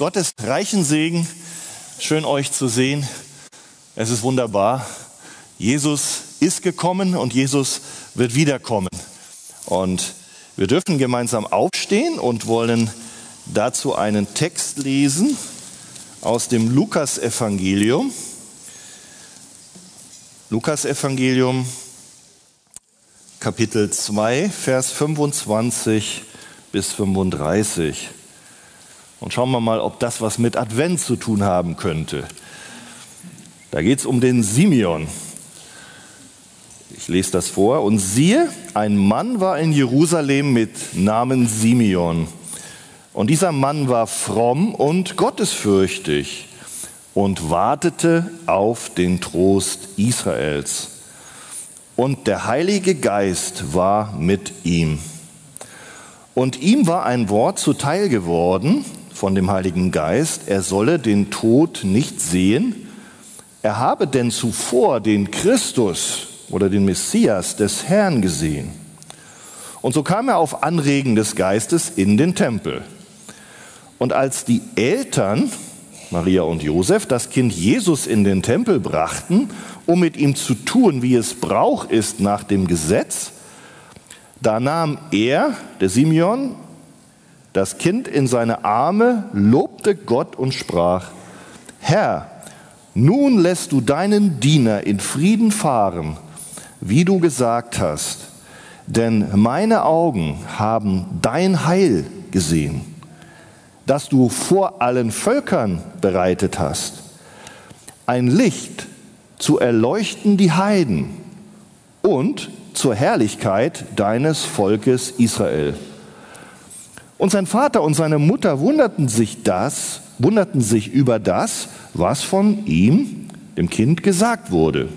Gottes reichen Segen. Schön euch zu sehen. Es ist wunderbar. Jesus ist gekommen und Jesus wird wiederkommen. Und wir dürfen gemeinsam aufstehen und wollen dazu einen Text lesen aus dem Lukas-Evangelium. Lukas-Evangelium, Kapitel 2, Vers 25 bis 35. Und schauen wir mal, ob das was mit Advent zu tun haben könnte. Da geht es um den Simeon. Ich lese das vor. Und siehe, ein Mann war in Jerusalem mit Namen Simeon. Und dieser Mann war fromm und gottesfürchtig und wartete auf den Trost Israels. Und der Heilige Geist war mit ihm. Und ihm war ein Wort zuteil geworden, von dem Heiligen Geist, er solle den Tod nicht sehen. Er habe denn zuvor den Christus oder den Messias des Herrn gesehen. Und so kam er auf Anregen des Geistes in den Tempel. Und als die Eltern, Maria und Josef, das Kind Jesus in den Tempel brachten, um mit ihm zu tun, wie es Brauch ist nach dem Gesetz, da nahm er, der Simeon, das Kind in seine Arme, lobte Gott und sprach, Herr, nun lässt du deinen Diener in Frieden fahren, wie du gesagt hast, denn meine Augen haben dein Heil gesehen, das du vor allen Völkern bereitet hast, ein Licht zu erleuchten die Heiden und zur Herrlichkeit deines Volkes Israel. Und sein Vater und seine Mutter wunderten sich das, wunderten sich über das, was von ihm, dem Kind, gesagt wurde.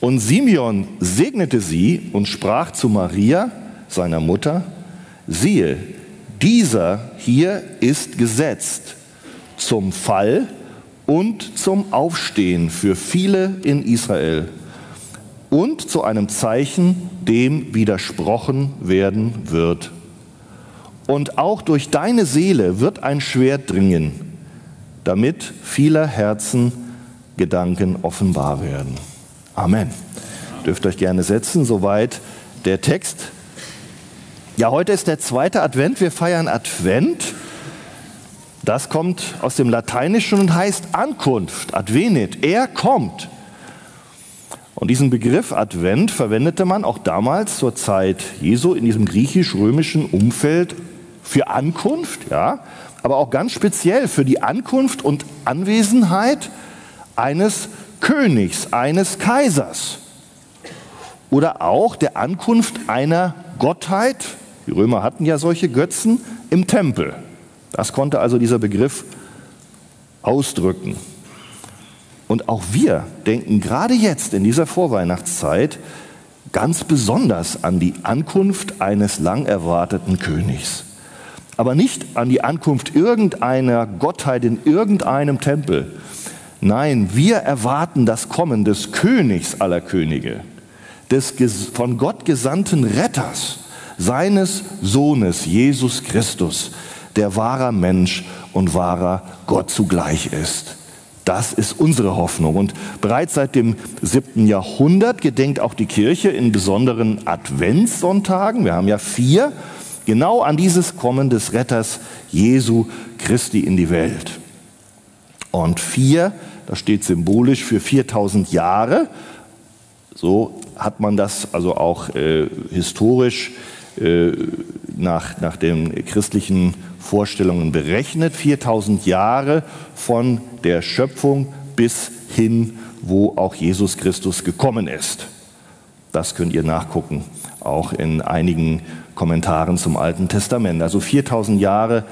Und Simeon segnete sie und sprach zu Maria, seiner Mutter, siehe, dieser hier ist gesetzt zum Fall und zum Aufstehen für viele in Israel und zu einem Zeichen, dem widersprochen werden wird. Und auch durch deine Seele wird ein Schwert dringen, damit vieler Herzen Gedanken offenbar werden. Amen. Dürft euch gerne setzen, soweit der Text. Ja, heute ist der zweite Advent. Wir feiern Advent. Das kommt aus dem Lateinischen und heißt Ankunft, Advenit. Er kommt. Und diesen Begriff Advent verwendete man auch damals zur Zeit Jesu in diesem griechisch-römischen Umfeld für Ankunft, ja, aber auch ganz speziell für die Ankunft und Anwesenheit eines Königs, eines Kaisers oder auch der Ankunft einer Gottheit. Die Römer hatten ja solche Götzen im Tempel. Das konnte also dieser Begriff ausdrücken. Und auch wir denken gerade jetzt in dieser Vorweihnachtszeit ganz besonders an die Ankunft eines lang erwarteten Königs aber nicht an die Ankunft irgendeiner Gottheit in irgendeinem Tempel. Nein, wir erwarten das Kommen des Königs aller Könige, des von Gott gesandten Retters, seines Sohnes Jesus Christus, der wahrer Mensch und wahrer Gott zugleich ist. Das ist unsere Hoffnung. Und bereits seit dem siebten Jahrhundert gedenkt auch die Kirche in besonderen Adventssonntagen. Wir haben ja vier genau an dieses Kommen des Retters Jesu Christi in die Welt. Und vier, das steht symbolisch für 4000 Jahre. So hat man das also auch äh, historisch äh, nach, nach den christlichen Vorstellungen berechnet. 4000 Jahre von der Schöpfung bis hin, wo auch Jesus Christus gekommen ist. Das könnt ihr nachgucken, auch in einigen Kommentaren zum Alten Testament. Also 4000 Jahre,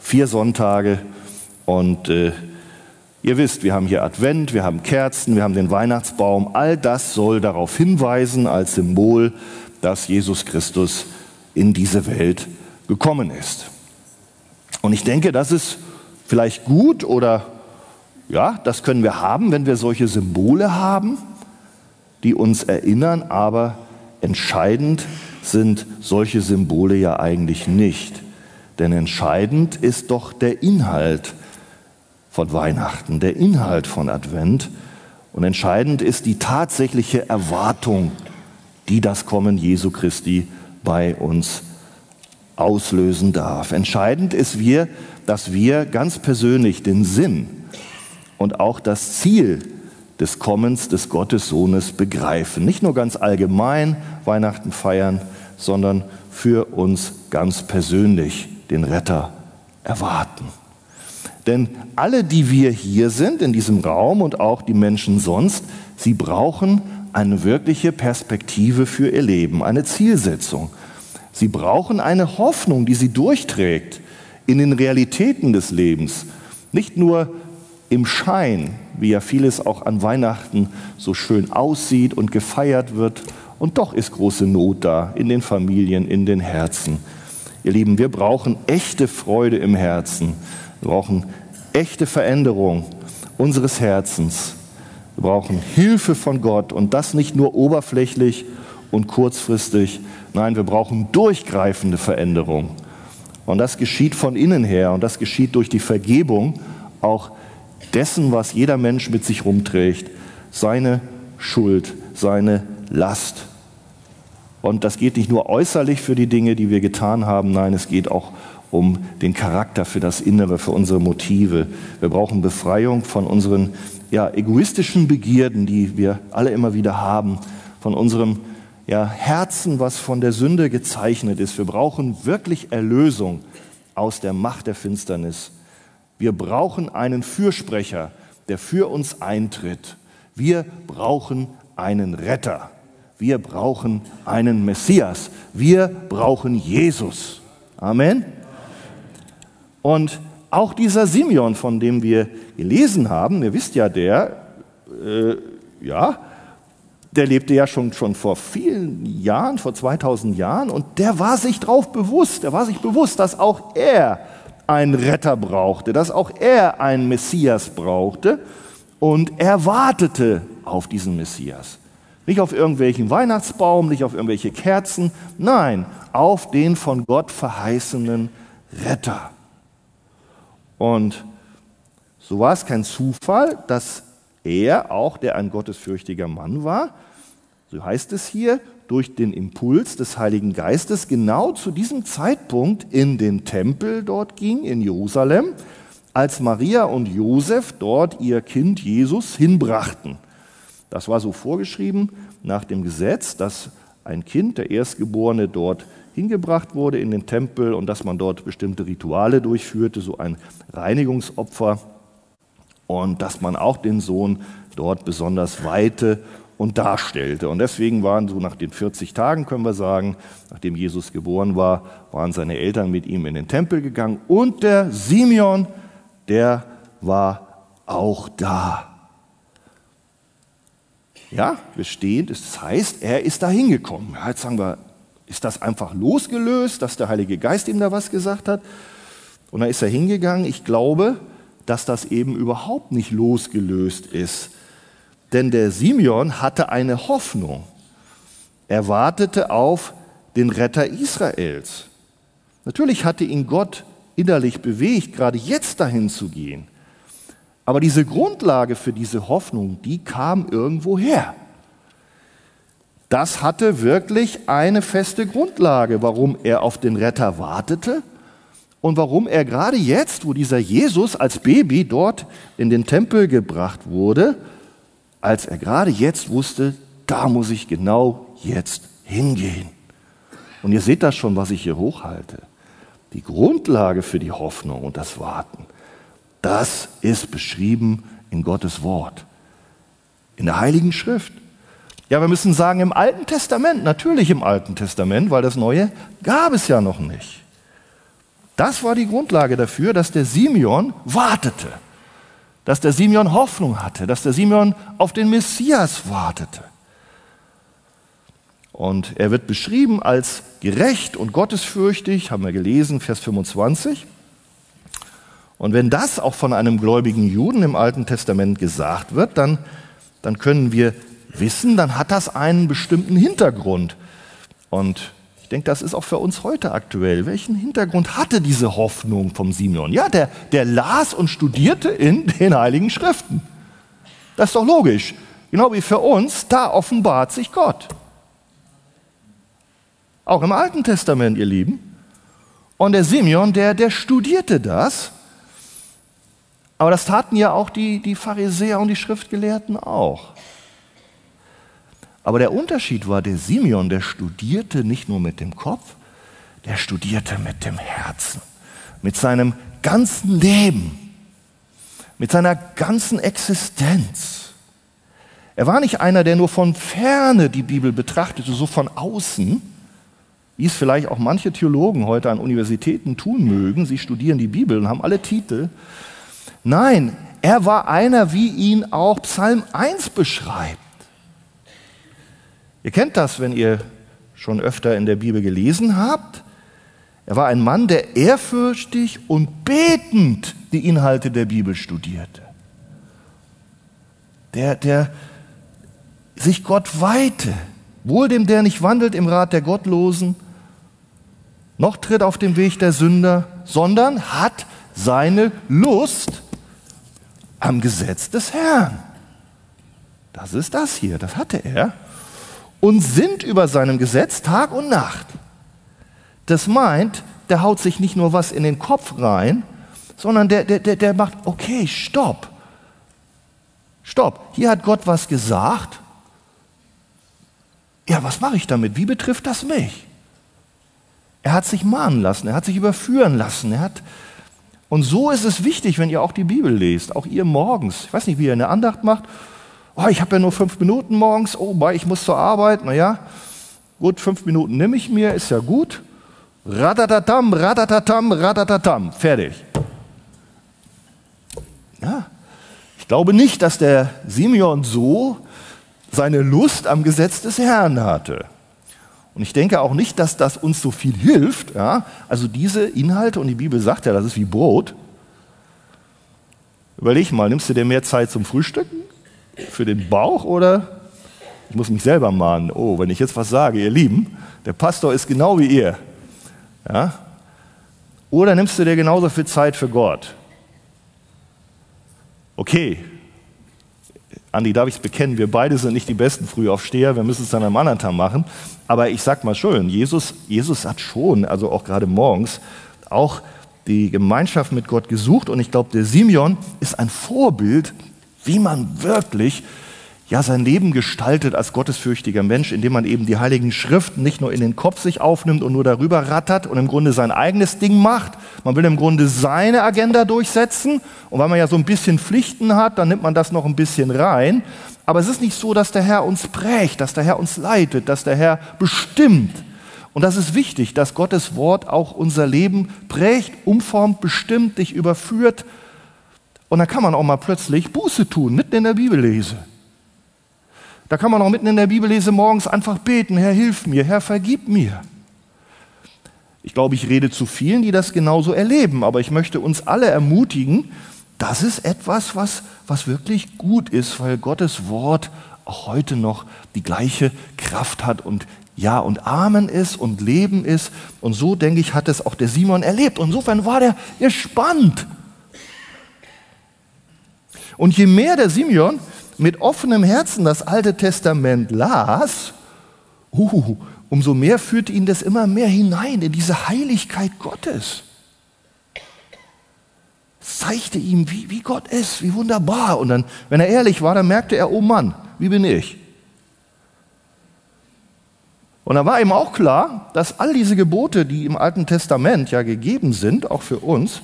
vier Sonntage und äh, ihr wisst, wir haben hier Advent, wir haben Kerzen, wir haben den Weihnachtsbaum. All das soll darauf hinweisen als Symbol, dass Jesus Christus in diese Welt gekommen ist. Und ich denke, das ist vielleicht gut oder ja, das können wir haben, wenn wir solche Symbole haben, die uns erinnern, aber entscheidend sind solche Symbole ja eigentlich nicht. Denn entscheidend ist doch der Inhalt von Weihnachten, der Inhalt von Advent. Und entscheidend ist die tatsächliche Erwartung, die das Kommen Jesu Christi bei uns auslösen darf. Entscheidend ist wir, dass wir ganz persönlich den Sinn und auch das Ziel des Kommens des Gottessohnes begreifen. Nicht nur ganz allgemein Weihnachten feiern, sondern für uns ganz persönlich den Retter erwarten. Denn alle, die wir hier sind, in diesem Raum und auch die Menschen sonst, sie brauchen eine wirkliche Perspektive für ihr Leben, eine Zielsetzung. Sie brauchen eine Hoffnung, die sie durchträgt in den Realitäten des Lebens. Nicht nur im Schein, wie ja vieles auch an Weihnachten so schön aussieht und gefeiert wird. Und doch ist große Not da in den Familien, in den Herzen. Ihr Lieben, wir brauchen echte Freude im Herzen. Wir brauchen echte Veränderung unseres Herzens. Wir brauchen Hilfe von Gott und das nicht nur oberflächlich und kurzfristig. Nein, wir brauchen durchgreifende Veränderung. Und das geschieht von innen her und das geschieht durch die Vergebung auch dessen, was jeder Mensch mit sich rumträgt, seine Schuld, seine Last. Und das geht nicht nur äußerlich für die Dinge, die wir getan haben, nein, es geht auch um den Charakter, für das Innere, für unsere Motive. Wir brauchen Befreiung von unseren ja, egoistischen Begierden, die wir alle immer wieder haben, von unserem ja, Herzen, was von der Sünde gezeichnet ist. Wir brauchen wirklich Erlösung aus der Macht der Finsternis. Wir brauchen einen Fürsprecher, der für uns eintritt. Wir brauchen einen Retter. Wir brauchen einen Messias. Wir brauchen Jesus. Amen. Und auch dieser Simeon, von dem wir gelesen haben, ihr wisst ja, der, äh, ja, der lebte ja schon, schon vor vielen Jahren, vor 2000 Jahren, und der war sich darauf bewusst, der war sich bewusst, dass auch er einen Retter brauchte, dass auch er einen Messias brauchte, und er wartete auf diesen Messias. Nicht auf irgendwelchen Weihnachtsbaum, nicht auf irgendwelche Kerzen, nein, auf den von Gott verheißenen Retter. Und so war es kein Zufall, dass er auch, der ein gottesfürchtiger Mann war, so heißt es hier, durch den Impuls des Heiligen Geistes genau zu diesem Zeitpunkt in den Tempel dort ging, in Jerusalem, als Maria und Josef dort ihr Kind Jesus hinbrachten. Das war so vorgeschrieben nach dem Gesetz, dass ein Kind, der Erstgeborene, dort hingebracht wurde in den Tempel und dass man dort bestimmte Rituale durchführte, so ein Reinigungsopfer und dass man auch den Sohn dort besonders weite und darstellte. Und deswegen waren so nach den 40 Tagen, können wir sagen, nachdem Jesus geboren war, waren seine Eltern mit ihm in den Tempel gegangen und der Simeon, der war auch da. Ja, wir stehen, das heißt, er ist da hingekommen. Jetzt sagen wir, ist das einfach losgelöst, dass der Heilige Geist ihm da was gesagt hat? Und dann ist er hingegangen. Ich glaube, dass das eben überhaupt nicht losgelöst ist. Denn der Simeon hatte eine Hoffnung. Er wartete auf den Retter Israels. Natürlich hatte ihn Gott innerlich bewegt, gerade jetzt dahin zu gehen. Aber diese Grundlage für diese Hoffnung, die kam irgendwo her das hatte wirklich eine feste Grundlage, warum er auf den Retter wartete und warum er gerade jetzt, wo dieser Jesus als Baby dort in den Tempel gebracht wurde, als er gerade jetzt wusste, da muss ich genau jetzt hingehen. Und ihr seht das schon, was ich hier hochhalte. Die Grundlage für die Hoffnung und das Warten, das ist beschrieben in Gottes Wort, in der Heiligen Schrift. Ja, wir müssen sagen, im Alten Testament, natürlich im Alten Testament, weil das Neue gab es ja noch nicht. Das war die Grundlage dafür, dass der Simeon wartete, dass der Simeon Hoffnung hatte, dass der Simeon auf den Messias wartete. Und er wird beschrieben als gerecht und gottesfürchtig, haben wir gelesen, Vers 25. Und wenn das auch von einem gläubigen Juden im Alten Testament gesagt wird, dann, dann können wir wissen, dann hat das einen bestimmten Hintergrund. Und denke, das ist auch für uns heute aktuell. Welchen Hintergrund hatte diese Hoffnung vom Simeon? Ja, der, der las und studierte in den Heiligen Schriften. Das ist doch logisch. Genau wie für uns, da offenbart sich Gott. Auch im Alten Testament, ihr Lieben. Und der Simeon, der, der studierte das. Aber das taten ja auch die, die Pharisäer und die Schriftgelehrten auch. Aber der Unterschied war, der Simeon, der studierte nicht nur mit dem Kopf, der studierte mit dem Herzen, mit seinem ganzen Leben, mit seiner ganzen Existenz. Er war nicht einer, der nur von ferne die Bibel betrachtete, so von außen, wie es vielleicht auch manche Theologen heute an Universitäten tun mögen. Sie studieren die Bibel und haben alle Titel. Nein, er war einer, wie ihn auch Psalm 1 beschreibt. Ihr kennt das, wenn ihr schon öfter in der Bibel gelesen habt. Er war ein Mann, der ehrfürchtig und betend die Inhalte der Bibel studierte. Der, der sich Gott weihte. Wohl dem, der nicht wandelt im Rat der Gottlosen, noch tritt auf dem Weg der Sünder, sondern hat seine Lust am Gesetz des Herrn. Das ist das hier, das hatte er und sind über seinem Gesetz Tag und Nacht. Das meint, der haut sich nicht nur was in den Kopf rein, sondern der, der, der, macht, okay, stopp. Stopp. Hier hat Gott was gesagt. Ja, was mache ich damit? Wie betrifft das mich? Er hat sich mahnen lassen, er hat sich überführen lassen, er hat und so ist es wichtig, wenn ihr auch die Bibel lest, auch ihr morgens. Ich weiß nicht, wie ihr eine Andacht macht oh, ich habe ja nur fünf Minuten morgens, oh, ich muss zur Arbeit, naja, gut, fünf Minuten nehme ich mir, ist ja gut. Radatatam, radatatam, radatatam, fertig. Ja, ich glaube nicht, dass der Simeon so seine Lust am Gesetz des Herrn hatte. Und ich denke auch nicht, dass das uns so viel hilft. Ja? Also diese Inhalte, und die Bibel sagt ja, das ist wie Brot. Überleg mal, nimmst du dir mehr Zeit zum Frühstücken für den Bauch oder ich muss mich selber mahnen, oh, wenn ich jetzt was sage, ihr Lieben, der Pastor ist genau wie ihr. Ja? Oder nimmst du dir genauso viel Zeit für Gott? Okay, Andi, darf ich es bekennen, wir beide sind nicht die besten Frühaufsteher, wir müssen es dann am anderen Tag machen. Aber ich sag mal schön, Jesus, Jesus hat schon, also auch gerade morgens, auch die Gemeinschaft mit Gott gesucht und ich glaube, der Simeon ist ein Vorbild wie man wirklich ja sein Leben gestaltet als gottesfürchtiger Mensch, indem man eben die heiligen Schriften nicht nur in den Kopf sich aufnimmt und nur darüber rattert und im Grunde sein eigenes Ding macht. Man will im Grunde seine Agenda durchsetzen und weil man ja so ein bisschen Pflichten hat, dann nimmt man das noch ein bisschen rein. Aber es ist nicht so, dass der Herr uns prägt, dass der Herr uns leitet, dass der Herr bestimmt. Und das ist wichtig, dass Gottes Wort auch unser Leben prägt, umformt, bestimmt, dich überführt und dann kann man auch mal plötzlich Buße tun, mitten in der Bibellese. Da kann man auch mitten in der Bibellese morgens einfach beten, Herr, hilf mir, Herr, vergib mir. Ich glaube, ich rede zu vielen, die das genauso erleben, aber ich möchte uns alle ermutigen, das ist etwas, was, was wirklich gut ist, weil Gottes Wort auch heute noch die gleiche Kraft hat und Ja und Amen ist und Leben ist. Und so, denke ich, hat es auch der Simon erlebt. Und insofern war der gespannt. Und je mehr der Simeon mit offenem Herzen das Alte Testament las, uh, umso mehr führte ihn das immer mehr hinein in diese Heiligkeit Gottes. Es zeigte ihm, wie, wie Gott ist, wie wunderbar. Und dann, wenn er ehrlich war, dann merkte er, oh Mann, wie bin ich? Und da war ihm auch klar, dass all diese Gebote, die im Alten Testament ja gegeben sind, auch für uns,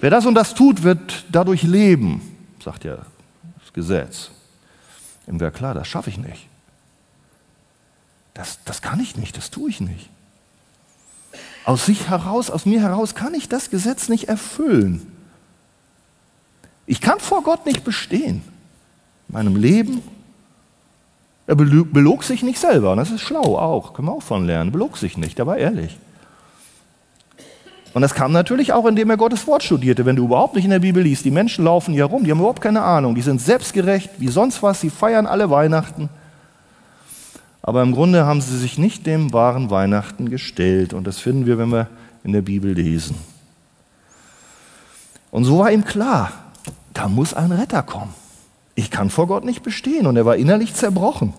Wer das und das tut, wird dadurch leben, sagt ja das Gesetz. Ihm wäre klar, das schaffe ich nicht. Das, das kann ich nicht, das tue ich nicht. Aus sich heraus, aus mir heraus kann ich das Gesetz nicht erfüllen. Ich kann vor Gott nicht bestehen. In meinem Leben. Er belog sich nicht selber. Und das ist schlau auch. Können wir auch von lernen. Belog sich nicht. Der war ehrlich. Und das kam natürlich auch, indem er Gottes Wort studierte. Wenn du überhaupt nicht in der Bibel liest, die Menschen laufen hier rum, die haben überhaupt keine Ahnung, die sind selbstgerecht wie sonst was, sie feiern alle Weihnachten. Aber im Grunde haben sie sich nicht dem wahren Weihnachten gestellt. Und das finden wir, wenn wir in der Bibel lesen. Und so war ihm klar, da muss ein Retter kommen. Ich kann vor Gott nicht bestehen. Und er war innerlich zerbrochen.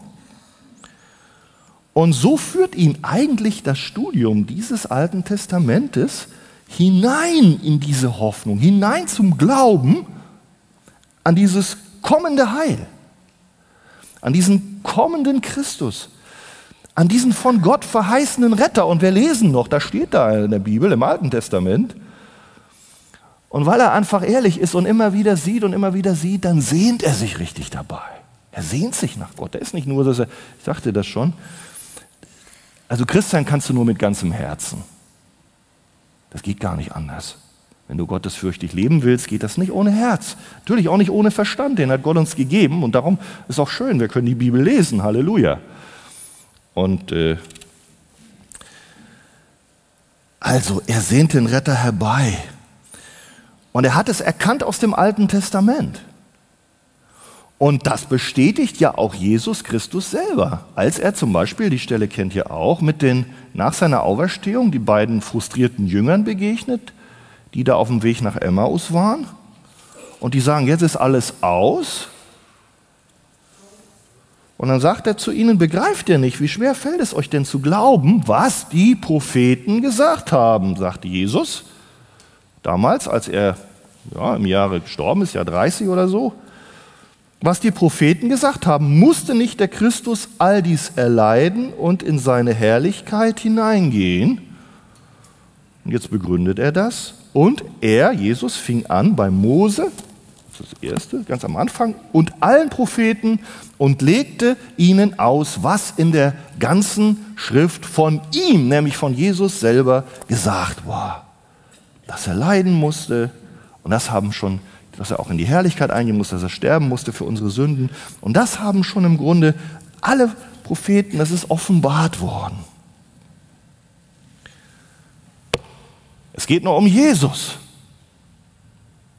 Und so führt ihn eigentlich das Studium dieses Alten Testamentes hinein in diese Hoffnung, hinein zum Glauben an dieses kommende Heil, an diesen kommenden Christus, an diesen von Gott verheißenen Retter. Und wir lesen noch, da steht da in der Bibel, im Alten Testament. Und weil er einfach ehrlich ist und immer wieder sieht und immer wieder sieht, dann sehnt er sich richtig dabei. Er sehnt sich nach Gott. Er ist nicht nur, dass er, ich sagte das schon, also Christian kannst du nur mit ganzem Herzen. Das geht gar nicht anders. Wenn du gottesfürchtig leben willst, geht das nicht ohne Herz. Natürlich auch nicht ohne Verstand, den hat Gott uns gegeben. Und darum ist auch schön, wir können die Bibel lesen. Halleluja. Und äh, also, er sehnt den Retter herbei. Und er hat es erkannt aus dem Alten Testament. Und das bestätigt ja auch Jesus Christus selber, als er zum Beispiel, die Stelle kennt ihr auch, mit den nach seiner Auferstehung die beiden frustrierten Jüngern begegnet, die da auf dem Weg nach Emmaus waren. Und die sagen, jetzt ist alles aus. Und dann sagt er zu ihnen, begreift ihr nicht, wie schwer fällt es euch denn zu glauben, was die Propheten gesagt haben, sagte Jesus. Damals, als er ja, im Jahre gestorben ist, ja 30 oder so, was die Propheten gesagt haben, musste nicht der Christus all dies erleiden und in seine Herrlichkeit hineingehen? Und jetzt begründet er das. Und er, Jesus, fing an bei Mose, das ist das Erste, ganz am Anfang, und allen Propheten und legte ihnen aus, was in der ganzen Schrift von ihm, nämlich von Jesus selber, gesagt war. Dass er leiden musste, und das haben schon dass er auch in die Herrlichkeit eingehen muss, dass er sterben musste für unsere Sünden. Und das haben schon im Grunde alle Propheten, das ist offenbart worden. Es geht nur um Jesus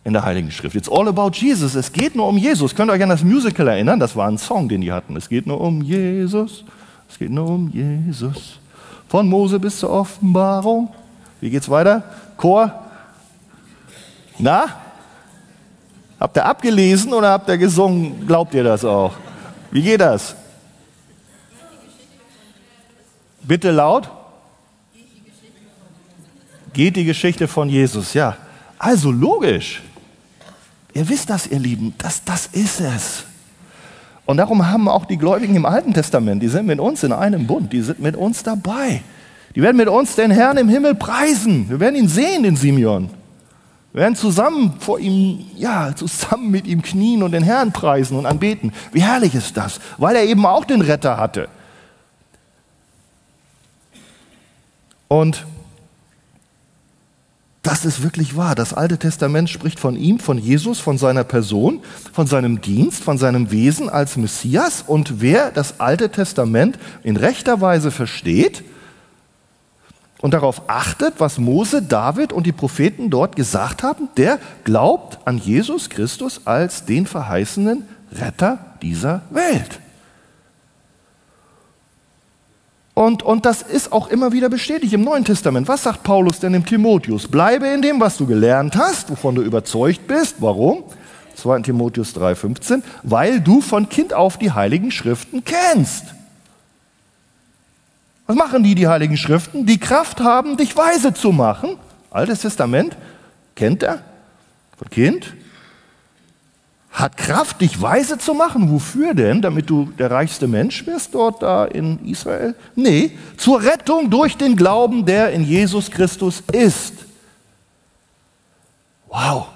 in der Heiligen Schrift. It's all about Jesus. Es geht nur um Jesus. Könnt ihr euch an das Musical erinnern? Das war ein Song, den die hatten. Es geht nur um Jesus. Es geht nur um Jesus. Von Mose bis zur Offenbarung. Wie geht's weiter? Chor? Na? Habt ihr abgelesen oder habt ihr gesungen? Glaubt ihr das auch? Wie geht das? Bitte laut. Geht die Geschichte von Jesus, ja. Also logisch. Ihr wisst das, ihr Lieben, das, das ist es. Und darum haben auch die Gläubigen im Alten Testament, die sind mit uns in einem Bund, die sind mit uns dabei. Die werden mit uns den Herrn im Himmel preisen. Wir werden ihn sehen, den Simeon. Wir werden zusammen vor ihm, ja, zusammen mit ihm knien und den Herrn preisen und anbeten. Wie herrlich ist das, weil er eben auch den Retter hatte. Und das ist wirklich wahr. Das Alte Testament spricht von ihm, von Jesus, von seiner Person, von seinem Dienst, von seinem Wesen als Messias. Und wer das Alte Testament in rechter Weise versteht, und darauf achtet, was Mose, David und die Propheten dort gesagt haben, der glaubt an Jesus Christus als den verheißenen Retter dieser Welt. Und, und das ist auch immer wieder bestätigt im Neuen Testament. Was sagt Paulus denn dem Timotheus? Bleibe in dem, was du gelernt hast, wovon du überzeugt bist. Warum? 2. Timotheus 3,15. Weil du von Kind auf die Heiligen Schriften kennst was machen die, die Heiligen Schriften? Die Kraft haben, dich weise zu machen. Altes Testament, kennt er? Von Kind? Hat Kraft, dich weise zu machen. Wofür denn? Damit du der reichste Mensch wirst dort da in Israel? Nee, zur Rettung durch den Glauben, der in Jesus Christus ist. Wow,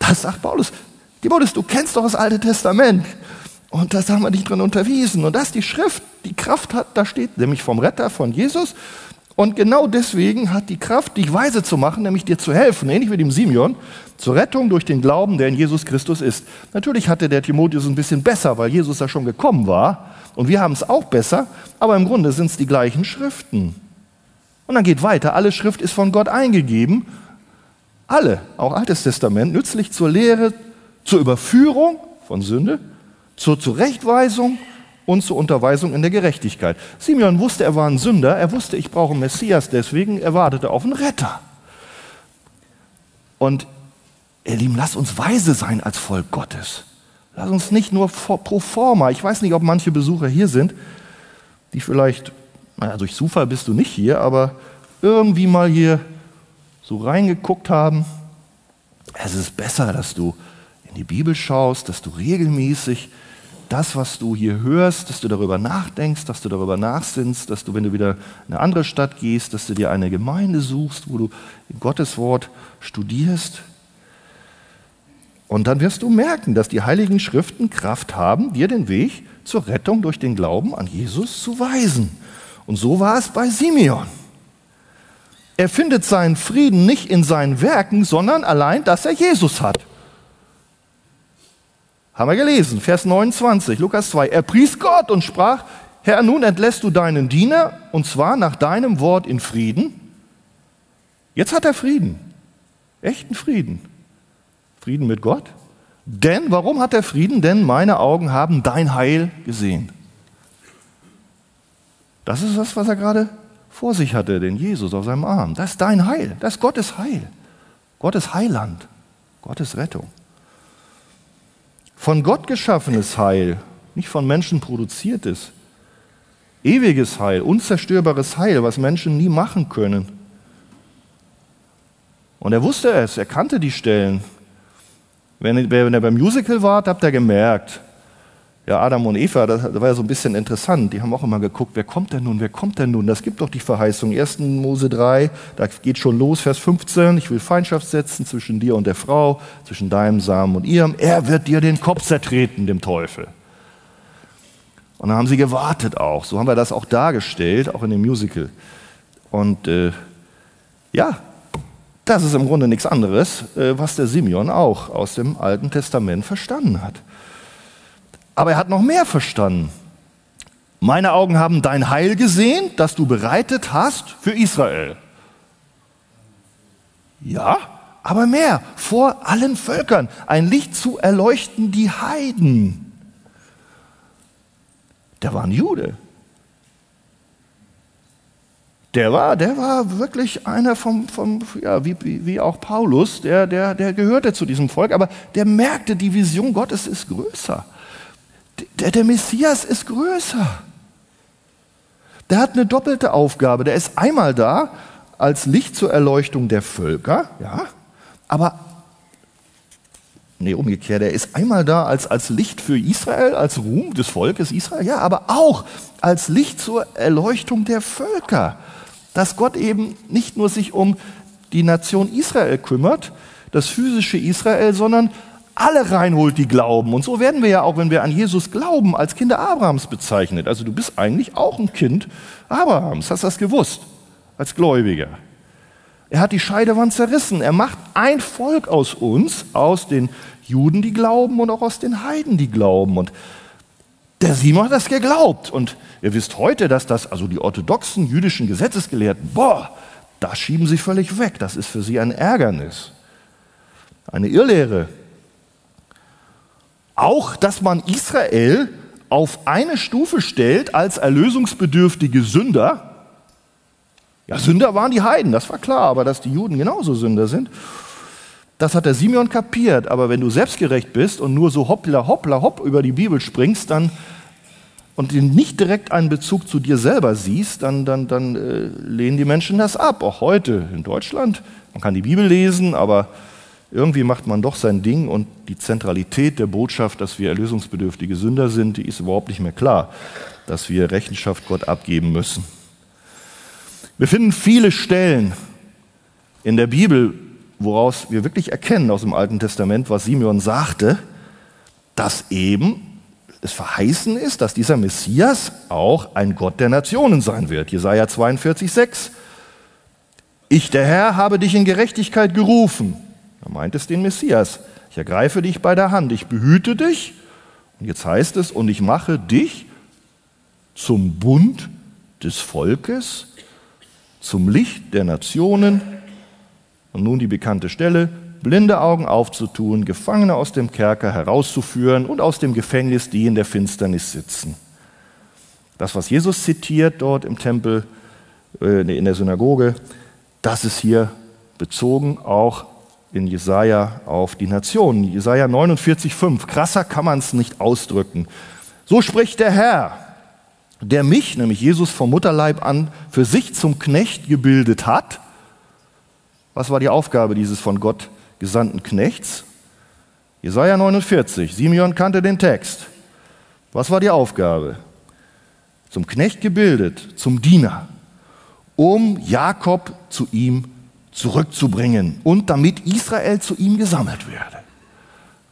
das sagt Paulus. Timotheus, du kennst doch das Alte Testament. Und das haben wir dich drin unterwiesen. Und das die Schrift, die Kraft hat, da steht, nämlich vom Retter, von Jesus. Und genau deswegen hat die Kraft, dich weise zu machen, nämlich dir zu helfen, ähnlich wie dem Simeon, zur Rettung durch den Glauben, der in Jesus Christus ist. Natürlich hatte der Timotheus ein bisschen besser, weil Jesus da schon gekommen war. Und wir haben es auch besser, aber im Grunde sind es die gleichen Schriften. Und dann geht weiter, alle Schrift ist von Gott eingegeben. Alle, auch Altes Testament, nützlich zur Lehre, zur Überführung von Sünde, zur Zurechtweisung und zur Unterweisung in der Gerechtigkeit. Simeon wusste, er war ein Sünder, er wusste, ich brauche einen Messias, deswegen er auf einen Retter. Und ihr Lieben, lasst uns weise sein als Volk Gottes. Lass uns nicht nur pro forma, ich weiß nicht, ob manche Besucher hier sind, die vielleicht, naja, durch Zufall bist du nicht hier, aber irgendwie mal hier so reingeguckt haben. Es ist besser, dass du in die Bibel schaust, dass du regelmäßig das, was du hier hörst, dass du darüber nachdenkst, dass du darüber nachsinnst, dass du, wenn du wieder in eine andere Stadt gehst, dass du dir eine Gemeinde suchst, wo du Gottes Wort studierst. Und dann wirst du merken, dass die heiligen Schriften Kraft haben, dir den Weg zur Rettung durch den Glauben an Jesus zu weisen. Und so war es bei Simeon. Er findet seinen Frieden nicht in seinen Werken, sondern allein, dass er Jesus hat. Haben wir gelesen, Vers 29, Lukas 2. Er pries Gott und sprach, Herr, nun entlässt du deinen Diener, und zwar nach deinem Wort in Frieden. Jetzt hat er Frieden, echten Frieden. Frieden mit Gott. Denn, warum hat er Frieden? Denn meine Augen haben dein Heil gesehen. Das ist das, was er gerade vor sich hatte, den Jesus auf seinem Arm. Das ist dein Heil, das ist Gottes Heil. Gottes Heiland, Gottes Rettung. Von Gott geschaffenes Heil, nicht von Menschen produziertes. Ewiges Heil, unzerstörbares Heil, was Menschen nie machen können. Und er wusste es, er kannte die Stellen. Wenn er beim Musical war, habt ihr gemerkt, ja, Adam und Eva, das war ja so ein bisschen interessant. Die haben auch immer geguckt, wer kommt denn nun, wer kommt denn nun? Das gibt doch die Verheißung. 1. Mose 3, da geht schon los, Vers 15. Ich will Feindschaft setzen zwischen dir und der Frau, zwischen deinem Samen und ihrem. Er wird dir den Kopf zertreten, dem Teufel. Und dann haben sie gewartet auch. So haben wir das auch dargestellt, auch in dem Musical. Und äh, ja, das ist im Grunde nichts anderes, äh, was der Simeon auch aus dem Alten Testament verstanden hat. Aber er hat noch mehr verstanden. Meine Augen haben dein Heil gesehen, das du bereitet hast für Israel. Ja, aber mehr, vor allen Völkern, ein Licht zu erleuchten die Heiden. Der war ein Jude. Der war, der war wirklich einer vom, vom ja, wie, wie auch Paulus, der, der, der gehörte zu diesem Volk, aber der merkte, die Vision Gottes ist größer. Der, der Messias ist größer. Der hat eine doppelte Aufgabe. Der ist einmal da als Licht zur Erleuchtung der Völker, ja, aber nee, umgekehrt, er ist einmal da als, als Licht für Israel, als Ruhm des Volkes Israel, ja, aber auch als Licht zur Erleuchtung der Völker. Dass Gott eben nicht nur sich um die Nation Israel kümmert, das physische Israel, sondern alle reinholt, die glauben. Und so werden wir ja auch, wenn wir an Jesus glauben, als Kinder Abrahams bezeichnet. Also du bist eigentlich auch ein Kind Abrahams. Hast du das gewusst? Als Gläubiger. Er hat die Scheidewand zerrissen. Er macht ein Volk aus uns, aus den Juden, die glauben und auch aus den Heiden, die glauben. Und der Simon hat das geglaubt. Und ihr wisst heute, dass das, also die orthodoxen jüdischen Gesetzesgelehrten, boah, da schieben sie völlig weg. Das ist für sie ein Ärgernis. Eine Irrlehre. Auch, dass man Israel auf eine Stufe stellt als erlösungsbedürftige Sünder. Ja, Sünder waren die Heiden, das war klar, aber dass die Juden genauso Sünder sind, das hat der Simeon kapiert. Aber wenn du selbstgerecht bist und nur so hoppla hoppla hopp über die Bibel springst, dann und nicht direkt einen Bezug zu dir selber siehst, dann, dann, dann äh, lehnen die Menschen das ab. Auch heute in Deutschland. Man kann die Bibel lesen, aber irgendwie macht man doch sein Ding und die Zentralität der Botschaft, dass wir erlösungsbedürftige Sünder sind, die ist überhaupt nicht mehr klar, dass wir Rechenschaft Gott abgeben müssen. Wir finden viele Stellen in der Bibel, woraus wir wirklich erkennen aus dem Alten Testament, was Simeon sagte, dass eben es verheißen ist, dass dieser Messias auch ein Gott der Nationen sein wird. Jesaja 42, 6. Ich, der Herr, habe dich in Gerechtigkeit gerufen da meint es den Messias. Ich ergreife dich bei der Hand, ich behüte dich. Und jetzt heißt es, und ich mache dich zum Bund des Volkes, zum Licht der Nationen. Und nun die bekannte Stelle, blinde Augen aufzutun, Gefangene aus dem Kerker herauszuführen und aus dem Gefängnis die in der Finsternis sitzen. Das, was Jesus zitiert dort im Tempel, äh, in der Synagoge, das ist hier bezogen auch in Jesaja auf die Nationen. Jesaja 49,5. Krasser kann man es nicht ausdrücken. So spricht der Herr, der mich, nämlich Jesus vom Mutterleib an, für sich zum Knecht gebildet hat. Was war die Aufgabe dieses von Gott gesandten Knechts? Jesaja 49. Simeon kannte den Text. Was war die Aufgabe? Zum Knecht gebildet, zum Diener, um Jakob zu ihm zurückzubringen und damit Israel zu ihm gesammelt werde.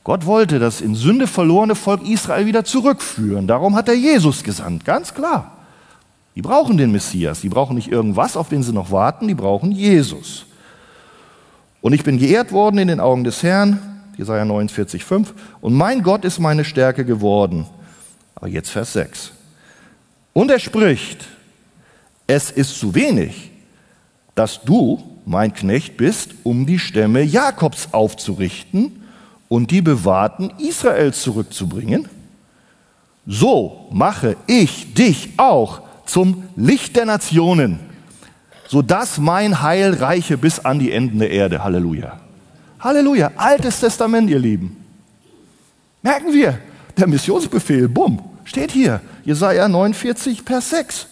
Gott wollte das in Sünde verlorene Volk Israel wieder zurückführen. Darum hat er Jesus gesandt, ganz klar. Die brauchen den Messias, die brauchen nicht irgendwas, auf den sie noch warten, die brauchen Jesus. Und ich bin geehrt worden in den Augen des Herrn, Jesaja 49, 5, und mein Gott ist meine Stärke geworden. Aber jetzt Vers 6. Und er spricht, es ist zu wenig, dass du mein Knecht bist, um die Stämme Jakobs aufzurichten und die Bewahrten Israels zurückzubringen. So mache ich dich auch zum Licht der Nationen, sodass mein Heil reiche bis an die Enden der Erde. Halleluja. Halleluja. Altes Testament, ihr Lieben. Merken wir, der Missionsbefehl, bumm, steht hier. Jesaja 49, Vers 6.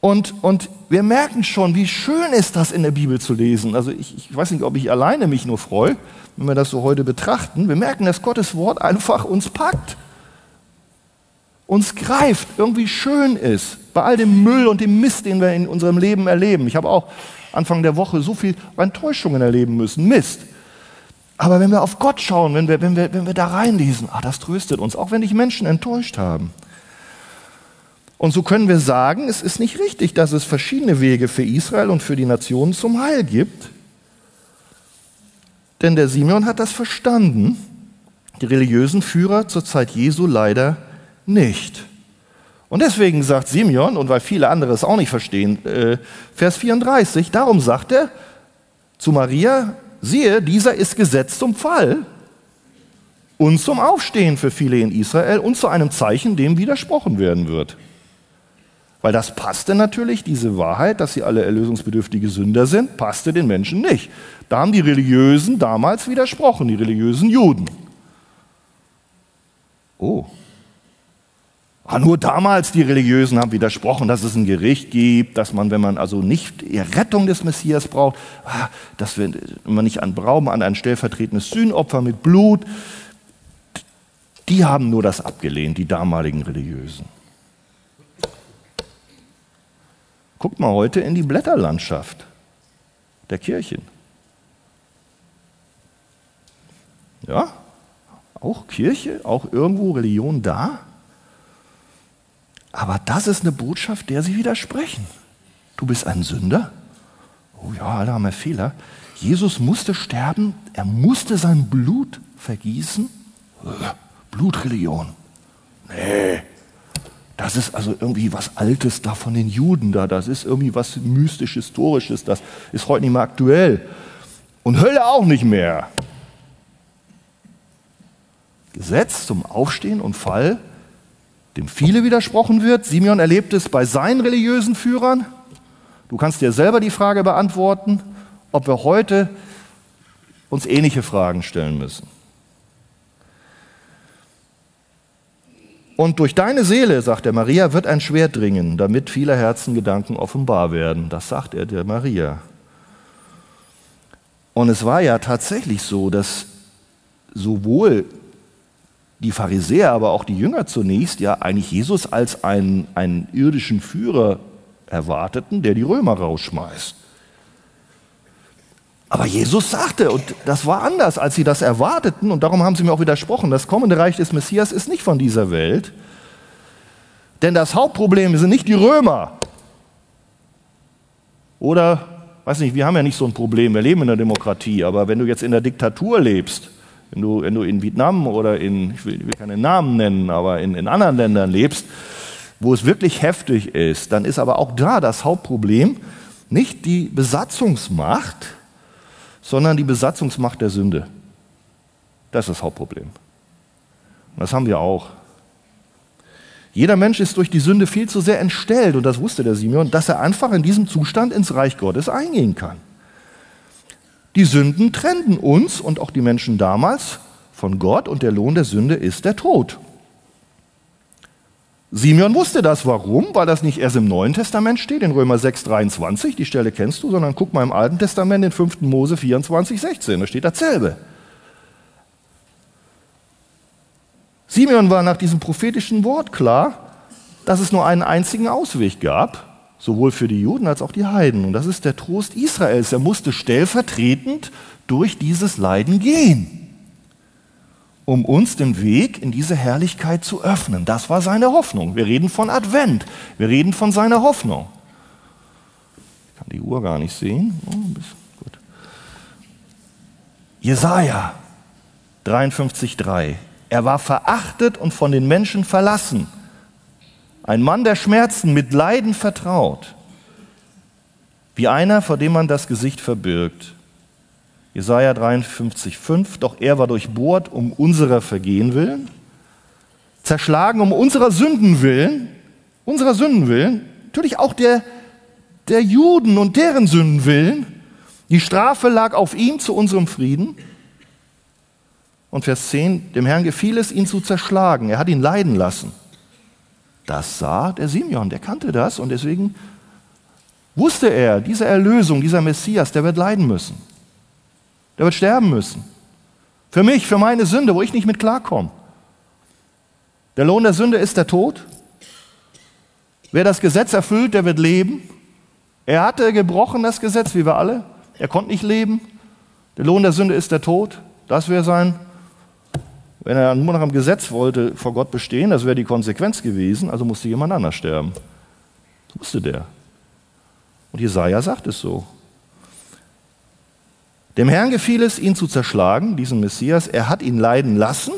Und, und wir merken schon, wie schön ist das in der Bibel zu lesen. Also ich, ich weiß nicht, ob ich alleine mich nur freue, wenn wir das so heute betrachten. Wir merken, dass Gottes Wort einfach uns packt, uns greift, irgendwie schön ist, bei all dem Müll und dem Mist, den wir in unserem Leben erleben. Ich habe auch Anfang der Woche so viel Enttäuschungen erleben müssen, Mist. Aber wenn wir auf Gott schauen, wenn wir, wenn wir, wenn wir da reinlesen, ah, das tröstet uns, auch wenn dich Menschen enttäuscht haben. Und so können wir sagen, es ist nicht richtig, dass es verschiedene Wege für Israel und für die Nationen zum Heil gibt. Denn der Simeon hat das verstanden, die religiösen Führer zur Zeit Jesu leider nicht. Und deswegen sagt Simeon, und weil viele andere es auch nicht verstehen, äh, Vers 34, darum sagt er zu Maria, siehe, dieser ist gesetzt zum Fall und zum Aufstehen für viele in Israel und zu einem Zeichen, dem widersprochen werden wird. Weil das passte natürlich, diese Wahrheit, dass sie alle erlösungsbedürftige Sünder sind, passte den Menschen nicht. Da haben die Religiösen damals widersprochen, die religiösen Juden. Oh. Ah, nur damals die Religiösen haben widersprochen, dass es ein Gericht gibt, dass man, wenn man also nicht die Rettung des Messias braucht, ah, dass wir, wenn man nicht an brauchen, an ein stellvertretendes Sühnopfer mit Blut, die haben nur das abgelehnt, die damaligen Religiösen. Guckt mal heute in die Blätterlandschaft der Kirchen. Ja, auch Kirche, auch irgendwo Religion da. Aber das ist eine Botschaft, der sie widersprechen. Du bist ein Sünder. Oh ja, alle haben wir Fehler. Jesus musste sterben, er musste sein Blut vergießen. Blutreligion. Nee, das ist also irgendwie was Altes da von den Juden da, das ist irgendwie was mystisch Historisches, das ist heute nicht mehr aktuell. Und Hölle auch nicht mehr. Gesetz zum Aufstehen und Fall, dem viele widersprochen wird. Simeon erlebt es bei seinen religiösen Führern. Du kannst dir selber die Frage beantworten, ob wir heute uns ähnliche Fragen stellen müssen. Und durch deine Seele, sagt der Maria, wird ein Schwert dringen, damit viele Herzengedanken offenbar werden. Das sagt er der Maria. Und es war ja tatsächlich so, dass sowohl die Pharisäer, aber auch die Jünger zunächst ja eigentlich Jesus als einen, einen irdischen Führer erwarteten, der die Römer rausschmeißt. Aber Jesus sagte, und das war anders, als sie das erwarteten, und darum haben sie mir auch widersprochen, das kommende Reich des Messias ist nicht von dieser Welt. Denn das Hauptproblem sind nicht die Römer. Oder, weiß nicht, wir haben ja nicht so ein Problem, wir leben in der Demokratie, aber wenn du jetzt in der Diktatur lebst, wenn du, wenn du in Vietnam oder in, ich will, ich will keine Namen nennen, aber in, in anderen Ländern lebst, wo es wirklich heftig ist, dann ist aber auch da das Hauptproblem nicht die Besatzungsmacht, sondern die Besatzungsmacht der Sünde. Das ist das Hauptproblem. Und das haben wir auch. Jeder Mensch ist durch die Sünde viel zu sehr entstellt, und das wusste der Simeon, dass er einfach in diesem Zustand ins Reich Gottes eingehen kann. Die Sünden trennten uns und auch die Menschen damals von Gott und der Lohn der Sünde ist der Tod. Simeon wusste das. Warum? Weil das nicht erst im Neuen Testament steht, in Römer 6, 23, die Stelle kennst du, sondern guck mal im Alten Testament, in 5. Mose 24, 16, da steht dasselbe. Simeon war nach diesem prophetischen Wort klar, dass es nur einen einzigen Ausweg gab, sowohl für die Juden als auch die Heiden. Und das ist der Trost Israels. Er musste stellvertretend durch dieses Leiden gehen, um uns den Weg in diese Herrlichkeit zu öffnen. Das war seine Hoffnung. Wir reden von Advent. Wir reden von seiner Hoffnung. Ich kann die Uhr gar nicht sehen. Oh, gut. Jesaja 53,3. Er war verachtet und von den Menschen verlassen. Ein Mann der Schmerzen, mit Leiden vertraut. Wie einer, vor dem man das Gesicht verbirgt. Jesaja 53,5. Doch er war durchbohrt um unserer Vergehen willen, zerschlagen um unserer Sünden willen, unserer Sünden willen, natürlich auch der, der Juden und deren Sünden willen. Die Strafe lag auf ihm zu unserem Frieden. Und Vers 10, dem Herrn gefiel es, ihn zu zerschlagen. Er hat ihn leiden lassen. Das sah der Simeon, der kannte das und deswegen wusste er, diese Erlösung, dieser Messias, der wird leiden müssen. Der wird sterben müssen. Für mich, für meine Sünde, wo ich nicht mit klarkomme. Der Lohn der Sünde ist der Tod. Wer das Gesetz erfüllt, der wird leben. Er hatte gebrochen das Gesetz, wie wir alle. Er konnte nicht leben. Der Lohn der Sünde ist der Tod. Das wäre sein wenn er nur nach dem Gesetz wollte vor Gott bestehen, das wäre die Konsequenz gewesen, also musste jemand anders sterben. Das wusste der. Und Jesaja sagt es so. Dem Herrn gefiel es, ihn zu zerschlagen, diesen Messias. Er hat ihn leiden lassen.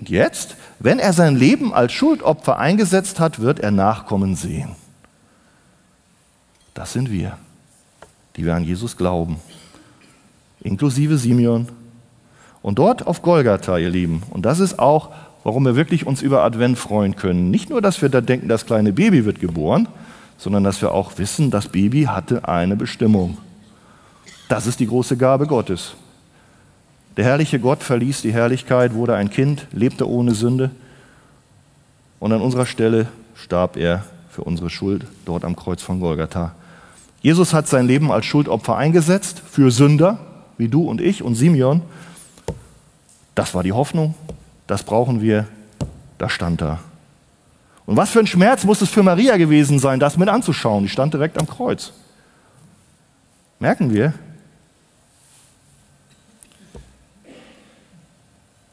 Und jetzt, wenn er sein Leben als Schuldopfer eingesetzt hat, wird er Nachkommen sehen. Das sind wir, die wir an Jesus glauben. Inklusive Simeon und dort auf Golgatha, ihr Lieben, und das ist auch, warum wir wirklich uns über Advent freuen können. Nicht nur, dass wir da denken, das kleine Baby wird geboren, sondern dass wir auch wissen, das Baby hatte eine Bestimmung. Das ist die große Gabe Gottes. Der herrliche Gott verließ die Herrlichkeit, wurde ein Kind, lebte ohne Sünde und an unserer Stelle starb er für unsere Schuld dort am Kreuz von Golgatha. Jesus hat sein Leben als Schuldopfer eingesetzt für Sünder, wie du und ich und Simeon, das war die Hoffnung, das brauchen wir, das stand da. Und was für ein Schmerz muss es für Maria gewesen sein, das mit anzuschauen? Die stand direkt am Kreuz. Merken wir?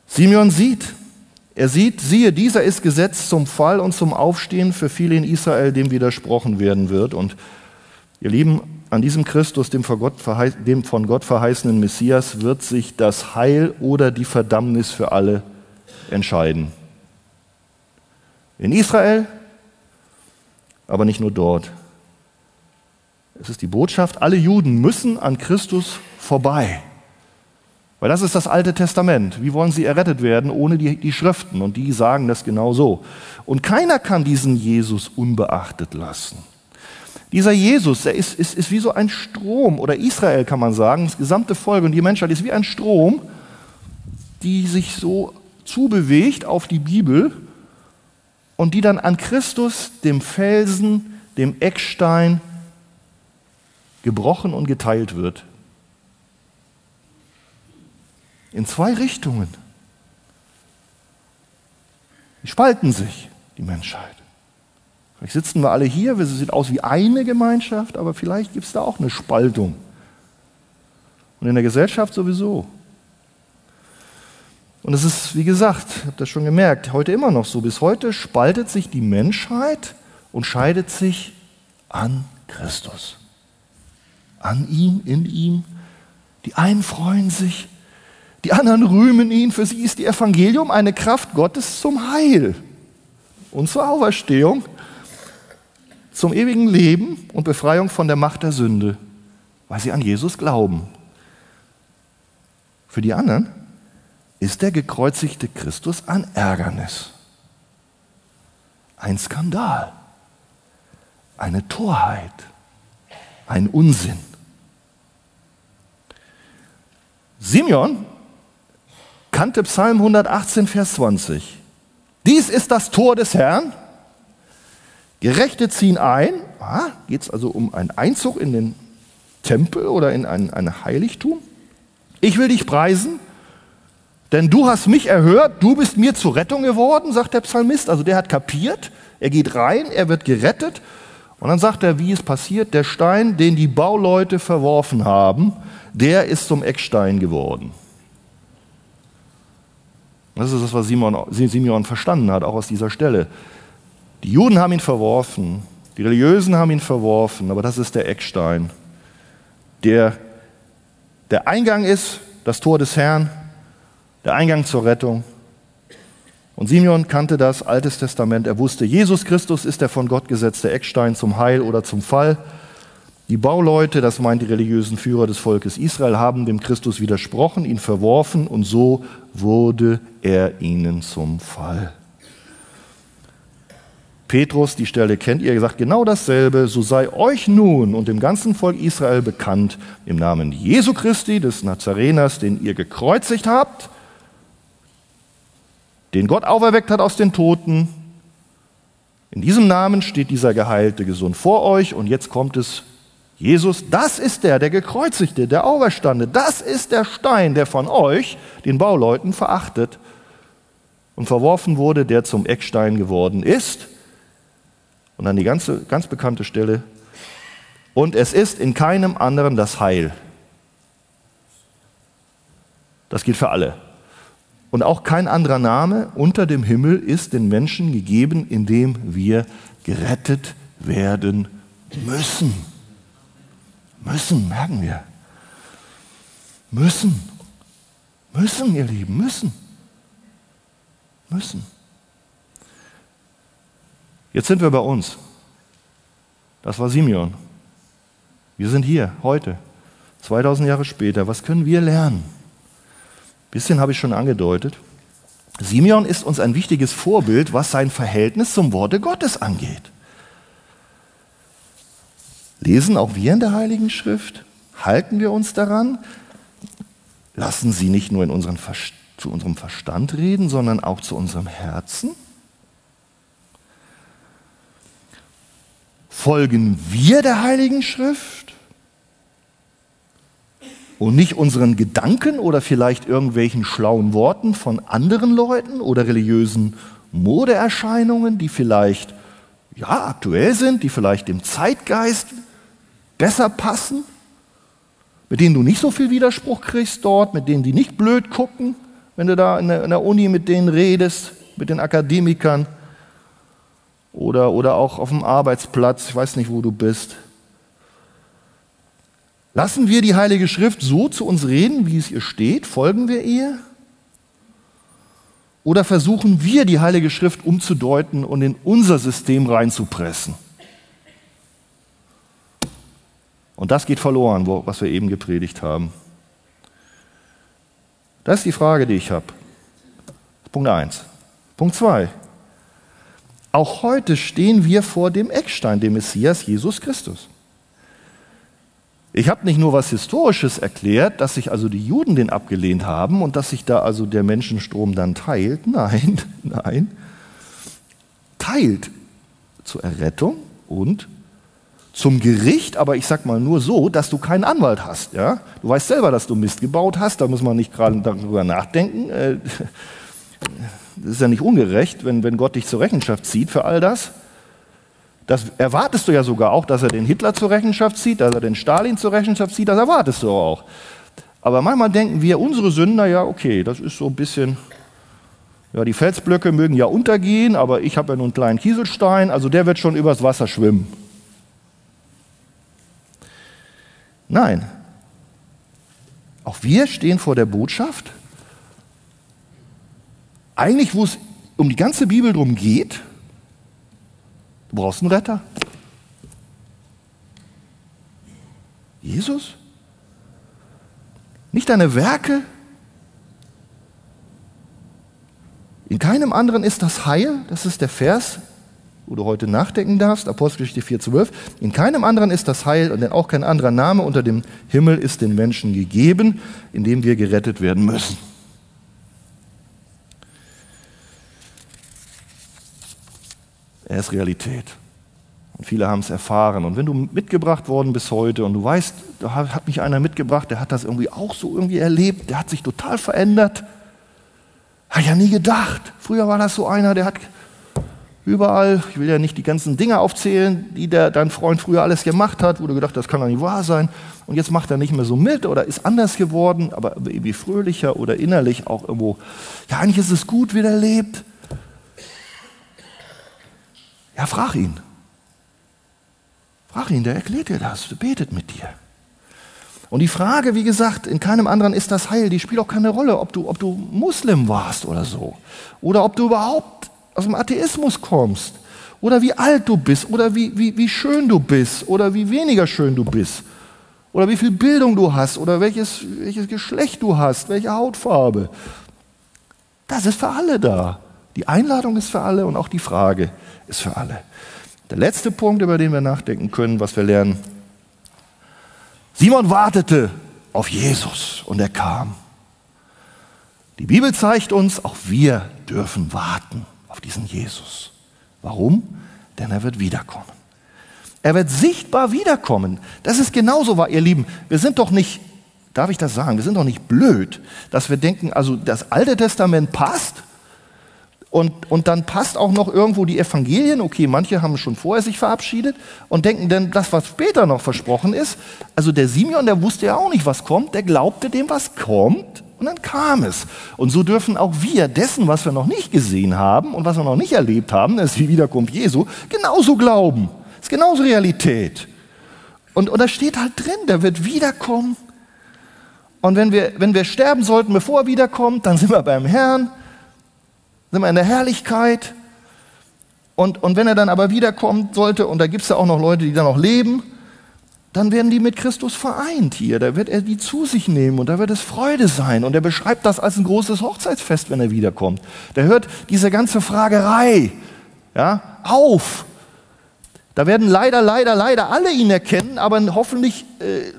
Simeon sieht, er sieht, siehe, dieser ist gesetzt zum Fall und zum Aufstehen für viele in Israel, dem widersprochen werden wird. Und ihr Lieben, an diesem Christus, dem von, Gott dem von Gott verheißenen Messias, wird sich das Heil oder die Verdammnis für alle entscheiden. In Israel, aber nicht nur dort. Es ist die Botschaft, alle Juden müssen an Christus vorbei. Weil das ist das Alte Testament. Wie wollen sie errettet werden ohne die, die Schriften? Und die sagen das genau so. Und keiner kann diesen Jesus unbeachtet lassen. Dieser Jesus, der ist, ist, ist wie so ein Strom, oder Israel kann man sagen, das gesamte Volk und die Menschheit ist wie ein Strom, die sich so zubewegt auf die Bibel und die dann an Christus, dem Felsen, dem Eckstein, gebrochen und geteilt wird. In zwei Richtungen. Die spalten sich, die Menschheit. Vielleicht sitzen wir alle hier, wir sehen aus wie eine Gemeinschaft, aber vielleicht gibt es da auch eine Spaltung. Und in der Gesellschaft sowieso. Und es ist, wie gesagt, ich habe das schon gemerkt, heute immer noch so. Bis heute spaltet sich die Menschheit und scheidet sich an Christus. An ihm, in ihm. Die einen freuen sich, die anderen rühmen ihn. Für sie ist die Evangelium eine Kraft Gottes zum Heil und zur Auferstehung zum ewigen Leben und Befreiung von der Macht der Sünde, weil sie an Jesus glauben. Für die anderen ist der gekreuzigte Christus ein Ärgernis. ein Skandal, eine Torheit, ein Unsinn. Simeon kannte Psalm 118, Vers 20. Dies ist das Tor des Herrn. Gerechte ziehen ein. Ah, Geht es also um einen Einzug in den Tempel oder in ein, ein Heiligtum? Ich will dich preisen, denn du hast mich erhört, du bist mir zur Rettung geworden, sagt der Psalmist. Also der hat kapiert, er geht rein, er wird gerettet. Und dann sagt er, wie es passiert, der Stein, den die Bauleute verworfen haben, der ist zum Eckstein geworden. Das ist das, was Simon, Simeon verstanden hat, auch aus dieser Stelle. Die Juden haben ihn verworfen, die Religiösen haben ihn verworfen, aber das ist der Eckstein. Der, der Eingang ist das Tor des Herrn, der Eingang zur Rettung. Und Simeon kannte das Altes Testament. Er wusste, Jesus Christus ist der von Gott gesetzte Eckstein zum Heil oder zum Fall. Die Bauleute, das meint die religiösen Führer des Volkes Israel, haben dem Christus widersprochen, ihn verworfen und so wurde er ihnen zum Fall. Petrus, die Stelle kennt ihr, gesagt genau dasselbe, so sei euch nun und dem ganzen Volk Israel bekannt, im Namen Jesu Christi, des Nazareners, den ihr gekreuzigt habt, den Gott auferweckt hat aus den Toten. In diesem Namen steht dieser Geheilte gesund vor euch und jetzt kommt es Jesus, das ist der, der gekreuzigte, der Auferstande, das ist der Stein, der von euch, den Bauleuten, verachtet und verworfen wurde, der zum Eckstein geworden ist. Und dann die ganze, ganz bekannte Stelle. Und es ist in keinem anderen das Heil. Das gilt für alle. Und auch kein anderer Name unter dem Himmel ist den Menschen gegeben, in dem wir gerettet werden müssen. Müssen, merken wir. Müssen. Müssen, ihr Lieben, müssen. Müssen. Jetzt sind wir bei uns. Das war Simeon. Wir sind hier, heute, 2000 Jahre später. Was können wir lernen? Ein bisschen habe ich schon angedeutet. Simeon ist uns ein wichtiges Vorbild, was sein Verhältnis zum Worte Gottes angeht. Lesen auch wir in der Heiligen Schrift? Halten wir uns daran? Lassen sie nicht nur in unseren zu unserem Verstand reden, sondern auch zu unserem Herzen? Folgen wir der Heiligen Schrift und nicht unseren Gedanken oder vielleicht irgendwelchen schlauen Worten von anderen Leuten oder religiösen Modeerscheinungen, die vielleicht ja aktuell sind, die vielleicht dem Zeitgeist besser passen, mit denen du nicht so viel Widerspruch kriegst dort, mit denen die nicht blöd gucken, wenn du da in der, Uni mit denen redest, mit den Akademikern oder, oder auch auf dem Arbeitsplatz, ich weiß nicht, wo du bist. Lassen wir die Heilige Schrift so zu uns reden, wie es ihr steht? Folgen wir ihr? Oder versuchen wir, die Heilige Schrift umzudeuten und in unser System reinzupressen? Und das geht verloren, was wir eben gepredigt haben. Das ist die Frage, die ich habe. Punkt 1. Punkt 2. Auch heute stehen wir vor dem Eckstein, dem Messias Jesus Christus. Ich habe nicht nur was Historisches erklärt, dass sich also die Juden den abgelehnt haben und dass sich da also der Menschenstrom dann teilt. Nein, nein. Teilt zur Errettung und zum Gericht, aber ich sag mal nur so, dass du keinen Anwalt hast. Ja? Du weißt selber, dass du Mist gebaut hast, da muss man nicht gerade darüber nachdenken. Äh, das ist ja nicht ungerecht, wenn, wenn Gott dich zur Rechenschaft zieht für all das. Das erwartest du ja sogar auch, dass er den Hitler zur Rechenschaft zieht, dass er den Stalin zur Rechenschaft zieht, das erwartest du auch. Aber manchmal denken wir, unsere Sünder, ja, okay, das ist so ein bisschen, ja, die Felsblöcke mögen ja untergehen, aber ich habe ja nur einen kleinen Kieselstein, also der wird schon übers Wasser schwimmen. Nein. Auch wir stehen vor der Botschaft, eigentlich wo es um die ganze Bibel drum geht, du brauchst einen Retter. Jesus? Nicht deine Werke? In keinem anderen ist das Heil, das ist der Vers, wo du heute nachdenken darfst, Apostelgeschichte 4,12. In keinem anderen ist das Heil und denn auch kein anderer Name unter dem Himmel ist den Menschen gegeben, in dem wir gerettet werden müssen. Er ist Realität. Und viele haben es erfahren. Und wenn du mitgebracht worden bist heute und du weißt, da hat mich einer mitgebracht, der hat das irgendwie auch so irgendwie erlebt, der hat sich total verändert. Ich ja nie gedacht. Früher war das so einer, der hat überall, ich will ja nicht die ganzen Dinge aufzählen, die der, dein Freund früher alles gemacht hat, wo du gedacht hast, das kann doch nicht wahr sein. Und jetzt macht er nicht mehr so mit oder ist anders geworden, aber irgendwie fröhlicher oder innerlich auch irgendwo. Ja, eigentlich ist es gut, wie der lebt. Ja, frag ihn. Frag ihn, der erklärt dir das, der betet mit dir. Und die Frage, wie gesagt, in keinem anderen ist das Heil, die spielt auch keine Rolle, ob du, ob du Muslim warst oder so. Oder ob du überhaupt aus dem Atheismus kommst. Oder wie alt du bist. Oder wie, wie, wie schön du bist. Oder wie weniger schön du bist. Oder wie viel Bildung du hast. Oder welches, welches Geschlecht du hast. Welche Hautfarbe. Das ist für alle da. Die Einladung ist für alle und auch die Frage ist für alle. Der letzte Punkt, über den wir nachdenken können, was wir lernen. Simon wartete auf Jesus und er kam. Die Bibel zeigt uns, auch wir dürfen warten auf diesen Jesus. Warum? Denn er wird wiederkommen. Er wird sichtbar wiederkommen. Das ist genauso wahr, ihr Lieben. Wir sind doch nicht, darf ich das sagen, wir sind doch nicht blöd, dass wir denken, also das Alte Testament passt und, und dann passt auch noch irgendwo die Evangelien. Okay, manche haben schon vorher sich verabschiedet und denken denn das, was später noch versprochen ist. Also der Simeon, der wusste ja auch nicht, was kommt. Der glaubte dem, was kommt. Und dann kam es. Und so dürfen auch wir dessen, was wir noch nicht gesehen haben und was wir noch nicht erlebt haben, das ist die Wiederkunft Jesu, genauso glauben. Das ist genauso Realität. Und, und da steht halt drin, der wird wiederkommen. Und wenn wir, wenn wir sterben sollten, bevor er wiederkommt, dann sind wir beim Herrn sind wir in der Herrlichkeit. Und, und wenn er dann aber wiederkommen sollte, und da gibt es ja auch noch Leute, die dann noch leben, dann werden die mit Christus vereint hier. Da wird er die zu sich nehmen und da wird es Freude sein. Und er beschreibt das als ein großes Hochzeitsfest, wenn er wiederkommt. Der hört diese ganze Fragerei ja, auf. Da werden leider, leider, leider alle ihn erkennen, aber hoffentlich äh,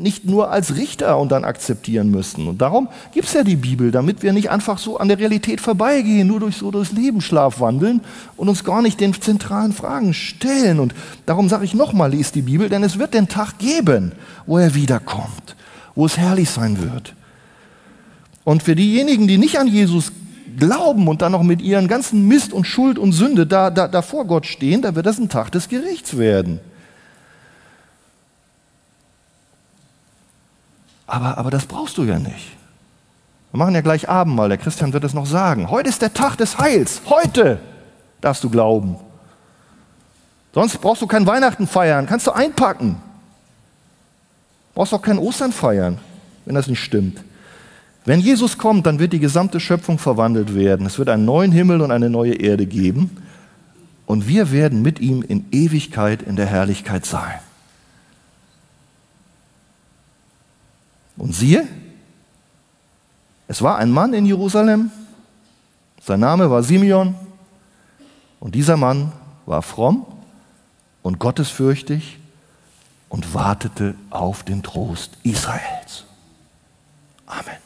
nicht nur als Richter und dann akzeptieren müssen. Und darum gibt es ja die Bibel, damit wir nicht einfach so an der Realität vorbeigehen, nur durch so durchs Lebensschlaf wandeln und uns gar nicht den zentralen Fragen stellen. Und darum sage ich nochmal, liest die Bibel, denn es wird den Tag geben, wo er wiederkommt, wo es herrlich sein wird. Und für diejenigen, die nicht an Jesus glauben und dann noch mit ihren ganzen Mist und Schuld und Sünde da, da, da vor Gott stehen, da wird das ein Tag des Gerichts werden. Aber, aber das brauchst du ja nicht. Wir machen ja gleich Abendmahl, der Christian wird es noch sagen. Heute ist der Tag des Heils. Heute darfst du glauben. Sonst brauchst du kein Weihnachten feiern, kannst du einpacken. Brauchst auch kein Ostern feiern, wenn das nicht stimmt. Wenn Jesus kommt, dann wird die gesamte Schöpfung verwandelt werden. Es wird einen neuen Himmel und eine neue Erde geben. Und wir werden mit ihm in Ewigkeit in der Herrlichkeit sein. Und siehe, es war ein Mann in Jerusalem, sein Name war Simeon, und dieser Mann war fromm und gottesfürchtig und wartete auf den Trost Israels. Amen.